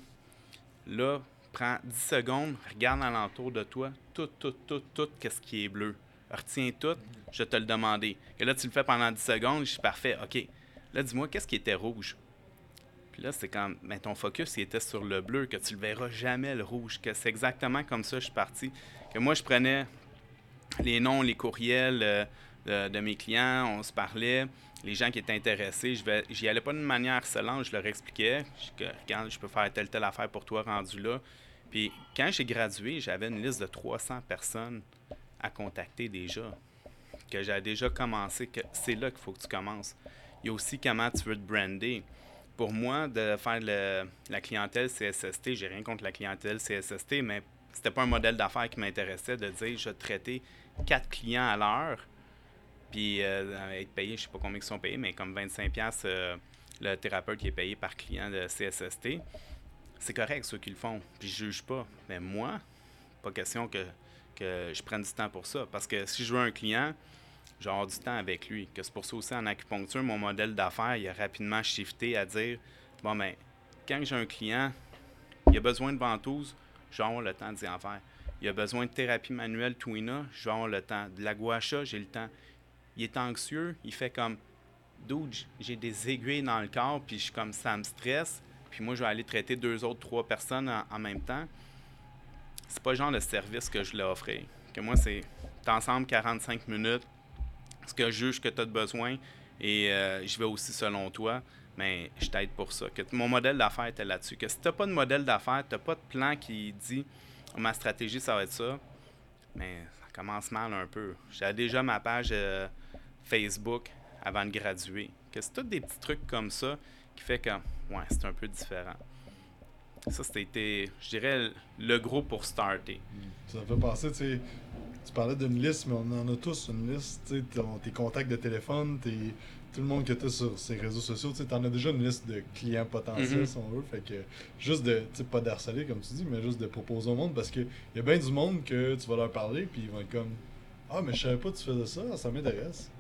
là, prends 10 secondes, regarde alentour de toi, tout, tout, tout, tout, qu'est-ce qui est bleu retiens tout, je te le demander. Et là, tu le fais pendant 10 secondes, je suis parfait, OK. Là, dis-moi, qu'est-ce qui était rouge? Puis là, c'est quand ben, ton focus était sur le bleu, que tu le verras jamais le rouge, que c'est exactement comme ça que je suis parti. Que moi, je prenais les noms, les courriels euh, de, mes clients, on se parlait, les gens qui étaient intéressés, je vais, j'y allais pas d'une manière harcelante, je leur expliquais regarde, je peux faire telle, telle affaire pour toi rendu là. Puis quand j'ai gradué, j'avais une liste de 300 personnes à contacter déjà, que j'avais déjà commencé, que c'est là qu'il faut que tu commences. Il y a aussi comment tu veux te brander pour moi, de faire la clientèle CSST, j'ai rien contre la clientèle CSST, mais c'était pas un modèle d'affaires qui m'intéressait de dire je vais traiter quatre clients à l'heure, puis euh, être payé, je sais pas combien ils sont payés, mais comme 25$ euh, le thérapeute qui est payé par client de CSST. C'est correct ceux qui le font, puis je juge pas. Mais moi, pas question que, que je prenne du temps pour ça. Parce que si je veux un client, genre du temps avec lui. Que c'est pour ça aussi en acupuncture, mon modèle d'affaires, il a rapidement shifté à dire bon ben, quand j'ai un client, il a besoin de ventouses, je vais avoir le temps d'y en faire. Il a besoin de thérapie manuelle Twina, je vais avoir le temps. De la guacha, j'ai le temps. Il est anxieux, il fait comme Dude, j'ai des aiguilles dans le corps, puis je suis comme ça me stresse, puis moi je vais aller traiter deux autres, trois personnes en, même temps. C'est pas le genre de service que je l'ai offert. Que moi, c'est ensemble 45 minutes, ce que je juge que tu as besoin et euh, je vais aussi selon toi, mais je t'aide pour ça. Que mon modèle d'affaires était là-dessus. Que si tu n'as pas de modèle d'affaires, tu n'as pas de plan qui dit ma stratégie, ça va être ça, mais ça commence mal un peu. J'avais déjà ma page euh, Facebook avant de graduer. Que c'est tous des petits trucs comme ça qui fait que, ouais, c'est un peu différent. Ça, c'était, je dirais, le gros pour starter. Ça me fait penser, tu sais, tu parlais d'une liste, mais on en a tous une liste. Tu tes contacts de téléphone, tes, tout le monde que tu as sur ces réseaux sociaux, tu en as déjà une liste de clients potentiels, mm-hmm. si on veut. Fait que juste de, tu pas d'harceler comme tu dis, mais juste de proposer au monde parce qu'il y a bien du monde que tu vas leur parler, puis ils vont être comme Ah, mais je savais pas que tu faisais ça, ça m'intéresse.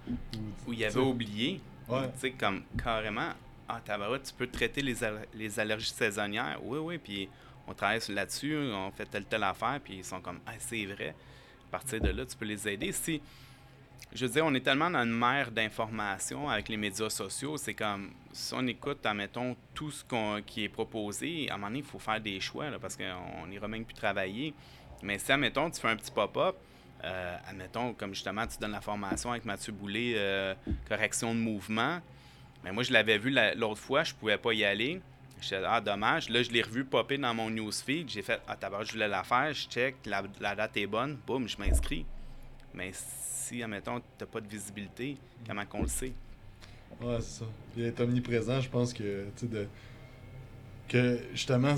Ou il avait oublié. Ouais. Tu sais, comme carrément, ah, tabarouette, tu peux traiter les, les allergies saisonnières. Oui, oui, puis on travaille là-dessus, on fait telle, telle affaire, puis ils sont comme Ah, c'est vrai à partir de là, tu peux les aider. Si, je veux dire, on est tellement dans une mer d'informations avec les médias sociaux, c'est comme, si on écoute, admettons, tout ce qui est proposé, à un moment donné, il faut faire des choix, parce qu'on n'ira même plus travailler. Mais si, admettons, tu fais un petit pop-up, euh, admettons, comme justement, tu donnes la formation avec Mathieu Boulay, euh, correction de mouvement, mais moi, je l'avais vu l'autre fois, je pouvais pas y aller. Je ah, dommage. Là, je l'ai revu popper dans mon newsfeed. J'ai fait, ah, d'abord, je voulais la faire. Je check, la, date est bonne. Boum, je m'inscris. Mais si, admettons, tu n'as pas de visibilité, comment qu'on le sait? Ouais, c'est ça. Il est omniprésent, je pense que, tu sais, de que justement,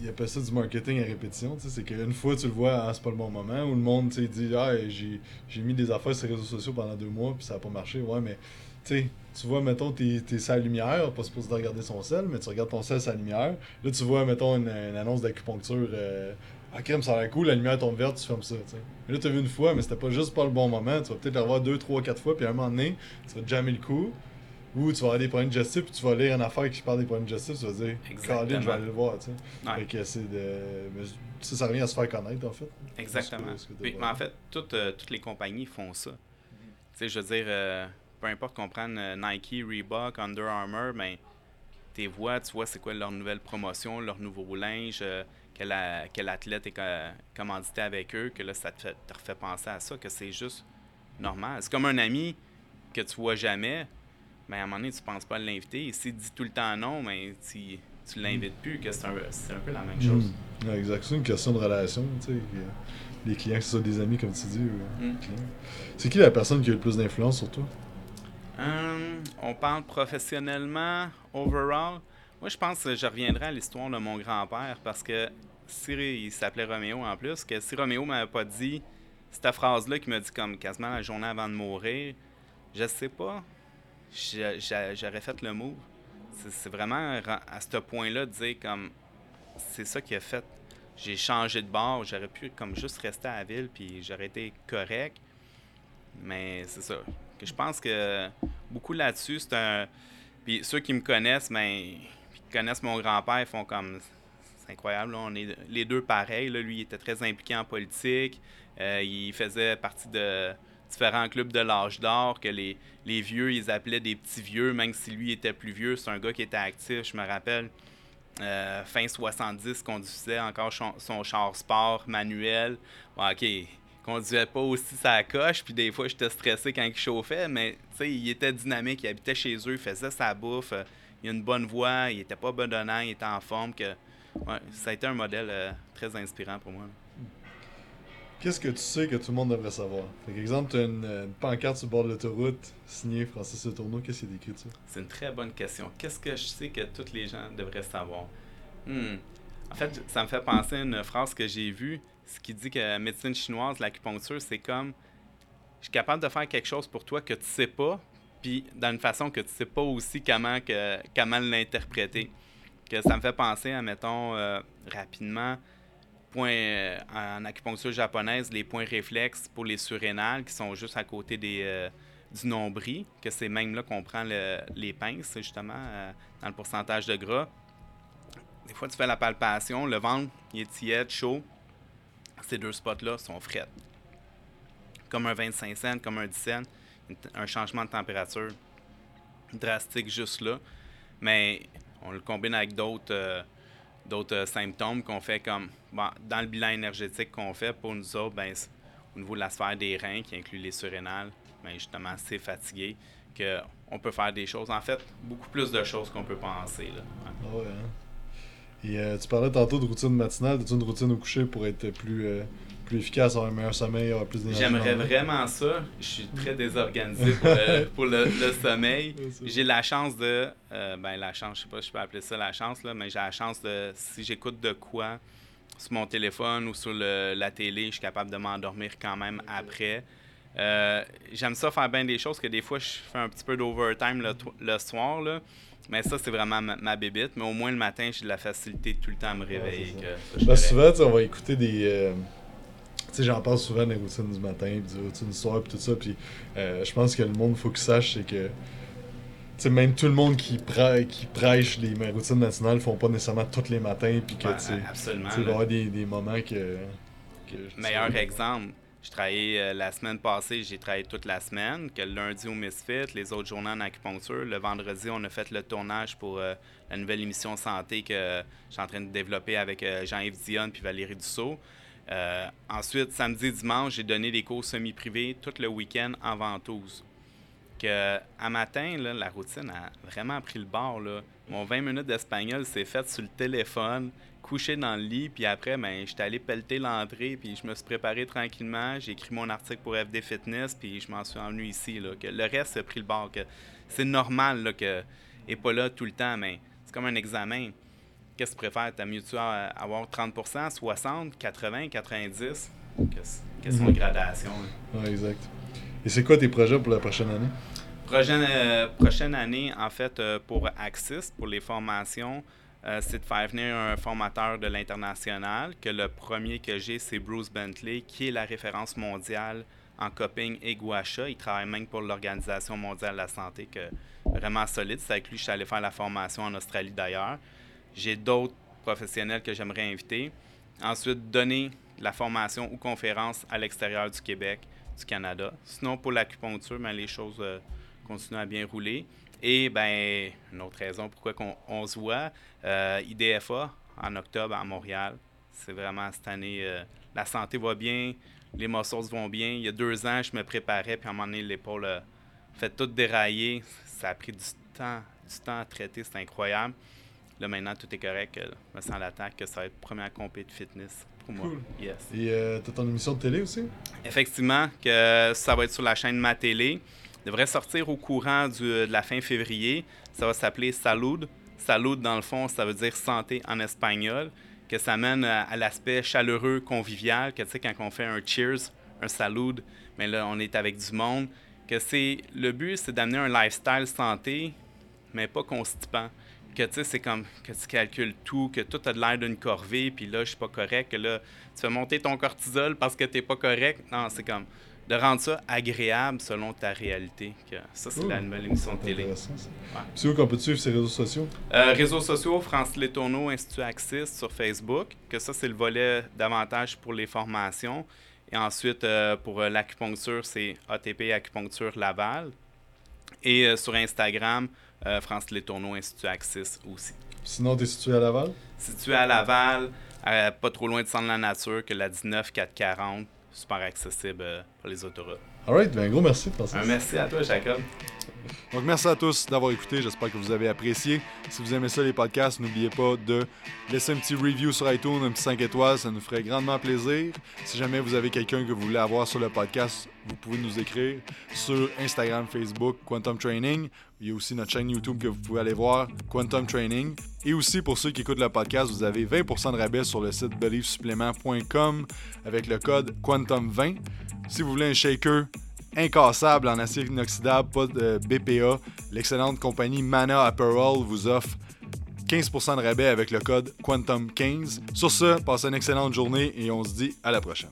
il appelle ça du marketing à répétition. C'est qu'une fois, tu le vois, ah, c'est pas le bon moment, ou le monde dit Ah, j'ai mis des affaires sur les réseaux sociaux pendant deux mois, puis ça n'a pas marché. Ouais, mais tu vois, mettons, t'es es sa lumière, pas supposé de regarder son sel, mais tu regardes ton sel, sa lumière. Là, tu vois, mettons, une, annonce d'acupuncture. Euh, ah, crème, ça a l'air cool, la lumière tombe verte, tu fermes ça. T'sais. Mais là, tu as vu une fois, mais c'était pas juste pas le bon moment. Tu vas peut-être l'avoir deux, trois, quatre fois, puis à un moment donné, tu vas te jammer le coup. Ou tu vas avoir des problèmes digestifs, puis tu vas lire une affaire qui parle des problèmes digestifs, tu vas dire, Caroline, je vais aller le voir. tu sais. Fait que c'est de. ça, ça revient à se faire connaître, en fait. Exactement. mais en fait, toutes, euh, toutes les compagnies font ça. Tu sais, je veux dire, euh, peu importe qu'on prenne euh, Nike, Reebok, Under Armour, mais ben, tes voix, tu vois c'est quoi leur nouvelle promotion, leur nouveau linge, quel, quel, athlète est commandité avec eux, que là, ça te, te refait penser à ça, que c'est juste normal. C'est comme un ami que tu vois jamais, mais à un moment donné, tu penses pas l'inviter. Et s'il dit tout le temps non, mais tu, tu l'invites plus, que c'est un, un, peu la même hmm. chose. exact. C'est une question de relation, tu sais. Les clients, que ce soit des amis, comme tu dis. Hmm. C'est qui la personne qui a le plus d'influence sur toi? Hum, on parle professionnellement, overall. Moi, je pense que je reviendrai à l'histoire de mon grand-père parce que si il s'appelait Roméo en plus, que si Roméo m'avait pas dit cette phrase-là qui m'a dit comme quasiment la journée avant de mourir, je sais pas j'aurais fait le move. C'est vraiment à ce point-là de dire comme c'est ça qui a fait. J'ai changé de bord, j'aurais pu comme juste rester à la ville puis j'aurais été correct. Mais c'est ça. Que je pense que beaucoup là-dessus, c'est un. Puis ceux qui me connaissent, mais ben, qui connaissent mon grand-père, font comme. C'est incroyable, on est les deux pareils. Lui, il était très impliqué en politique. Euh, il faisait partie de différents clubs de l'âge d'or, que les, les vieux, ils appelaient des petits vieux, même si lui était plus vieux. C'est un gars qui était actif, je me rappelle. Euh, fin 70, conduisait encore son, char sport manuel. Bon, OK, conduisait pas aussi sa coche, puis des fois, j'étais stressé quand il chauffait, mais il était dynamique, il habitait chez eux, il faisait sa bouffe, il a une bonne voix, il était pas bedonnant, il était en forme. Que, ça a été un modèle euh, très inspirant pour moi. Qu'est-ce que tu sais que tout le monde devrait savoir? Par exemple, tu as une, pancarte sur le bord de l'autoroute signée Francis Le Tourneau. Qu'est-ce qu'il y a d'écrit C'est une très bonne question. Qu'est-ce que je sais que tous les gens devraient savoir? Hmm. En fait, ça me fait penser à une phrase que j'ai vue, ce qui dit que la médecine chinoise, l'acupuncture, c'est comme je suis capable de faire quelque chose pour toi que tu sais pas, puis d'une façon que tu sais pas aussi comment, que, comment l'interpréter. Que ça me fait penser à, mettons, euh, rapidement, points euh, en acupuncture japonaise, les points réflexes pour les surrénales qui sont juste à côté des, euh, du nombril, que c'est même là qu'on prend les pinces, justement, euh, dans le pourcentage de gras. Des fois, tu fais la palpation, le ventre, il est tiède, chaud. Ces deux spots-là sont frais. Comme un 25 cents, comme un 10 cents, un changement de température drastique juste là. Mais on le combine avec d'autres d'autres euh, symptômes qu'on fait comme dans le bilan énergétique qu'on fait pour nous autres, ben, au niveau de la sphère des reins qui inclut les surrénales, ben, justement, c'est fatigué qu'on peut faire des choses. En fait, beaucoup plus de choses qu'on peut penser. Là. Ouais. Hein. Et euh, tu parlais tantôt de routine matinale. As-tu une routine au coucher pour être plus, euh, plus efficace, avoir un meilleur sommeil, avoir plus d'énergie. J'aimerais vraiment ça. Je suis très désorganisé pour le, sommeil. J'ai la chance de. Euh, ben, la chance, je sais pas si je peux appeler ça la chance, là, mais j'ai la chance de. Si j'écoute de quoi sur mon téléphone ou sur la télé, je suis capable de m'endormir quand même après. Euh, j'aime ça faire bien des choses que des fois je fais un petit peu d'overtime le, le, soir. Là. Mais ça, c'est vraiment ma, bébite. Mais au moins le matin, j'ai de la facilité tout le temps à me réveiller. Ben, souvent, on va écouter des, euh, sais, j'en parle souvent des routines du matin, puis des routines du soir, puis tout ça. Puis euh, je pense que le monde, faut qu'il sache, c'est que. Tu même tout le monde qui, qui prêche les routines matinales font pas nécessairement tous les matins, puis que, tu va y avoir des, des moments que. Meilleur exemple, je travaillais euh, la semaine passée, j'ai travaillé toute la semaine, que le lundi au Misfit, les autres journées en acupuncture. Le vendredi, on a fait le tournage pour euh, la nouvelle émission santé que je suis en train de développer avec Jean-Yves Dion puis Valérie Dussault. Euh, ensuite, samedi, dimanche, j'ai donné des cours semi-privés tout le week-end en ventouse. Que, à matin, la routine a vraiment pris le bord. Mon 20 minutes d'espagnol s'est fait sur le téléphone, couché dans le lit, puis après, ben, j'étais allé pelleter l'entrée, puis je me suis préparé tranquillement. J'ai écrit mon article pour FD Fitness, puis je m'en suis envenu ici. Que le reste a pris le bord. C'est normal là, que n'est pas là tout le temps, mais c'est comme un examen qu'est-ce que tu préfères? T'as mieux-tu avoir 30% 60 80 90 Quelles sont les gradations? Exact. Et c'est quoi tes projets pour la prochaine année? Prochaine, euh, prochaine année, en fait, euh, pour Axis, pour les formations, euh, c'est de faire venir un formateur de l'international, que le premier que j'ai, c'est Bruce Bentley, qui est la référence mondiale en coping et gua Il travaille même pour l'Organisation mondiale de la santé, que vraiment solide. C'est avec lui que je suis allé faire la formation en Australie d'ailleurs. J'ai d'autres professionnels que j'aimerais inviter. Ensuite, donner la formation ou conférence à l'extérieur du Québec, du Canada. Sinon, pour l'acupuncture, ben, les choses euh, continuent à bien rouler. Et ben, une autre raison pourquoi on, se voit, euh, IDFA en octobre à Montréal. C'est vraiment cette année, euh, la santé va bien, les muscles vont bien. Il y a deux ans, je me préparais, puis à un moment donné, l'épaule fait tout dérailler. Ça a pris du temps, du temps à traiter, c'est incroyable. Là, maintenant, tout est correct. Je me sens l'attaque que ça va être première compé de fitness pour moi. Yes. Et euh, tu as ton émission de télé aussi? Effectivement, que ça va être sur la chaîne Ma Télé. devrait sortir au courant du, de la fin février. Ça va s'appeler Salud. Salud, dans le fond, ça veut dire santé en espagnol. Que ça mène à, l'aspect chaleureux, convivial. Que tu sais, quand on fait un cheers, un salud, mais là, on est avec du monde. Que c'est le but, c'est d'amener un lifestyle santé, mais pas constipant que tu sais, c'est comme que tu calcules tout, que tout a l'air d'une corvée, puis là, je suis pas correct, que là, tu fais monter ton cortisol parce que t'es pas correct. Non, c'est comme de rendre ça agréable selon ta réalité. Que ça, c'est la nouvelle émission de télé. C'est où qu'on peut te suivre ces réseaux sociaux? Euh, réseaux sociaux, France Letourneau, Institut Axis sur Facebook, que ça, c'est le volet davantage pour les formations. Et ensuite, euh, pour euh, l'acupuncture, c'est ATP Acupuncture Laval. Et euh, sur Instagram, France Les Tourneaux Institut Axis aussi. Sinon, tu es situé à Laval? Situé à Laval, pas trop loin de Centre de la Nature, que la 19 440, super accessible pour les autoroutes. Alright, ben gros merci Francis. Un merci à toi, Jacob. Donc merci à tous d'avoir écouté, j'espère que vous avez apprécié. Si vous aimez ça les podcasts, n'oubliez pas de laisser un petit review sur iTunes, un petit 5 étoiles, ça nous ferait grandement plaisir. Si jamais vous avez quelqu'un que vous voulez avoir sur le podcast, vous pouvez nous écrire sur Instagram, Facebook, Quantum Training. Il y a aussi notre chaîne YouTube que vous pouvez aller voir, Quantum Training. Et aussi pour ceux qui écoutent le podcast, vous avez 20% de rabais sur le site beliefsupplement.com avec le code Quantum20. Si vous voulez un shaker incassable en acier inoxydable, pas de BPA, l'excellente compagnie Mana Apparel vous offre 15% de rabais avec le code Quantum15. Sur ce, passez une excellente journée et on se dit à la prochaine.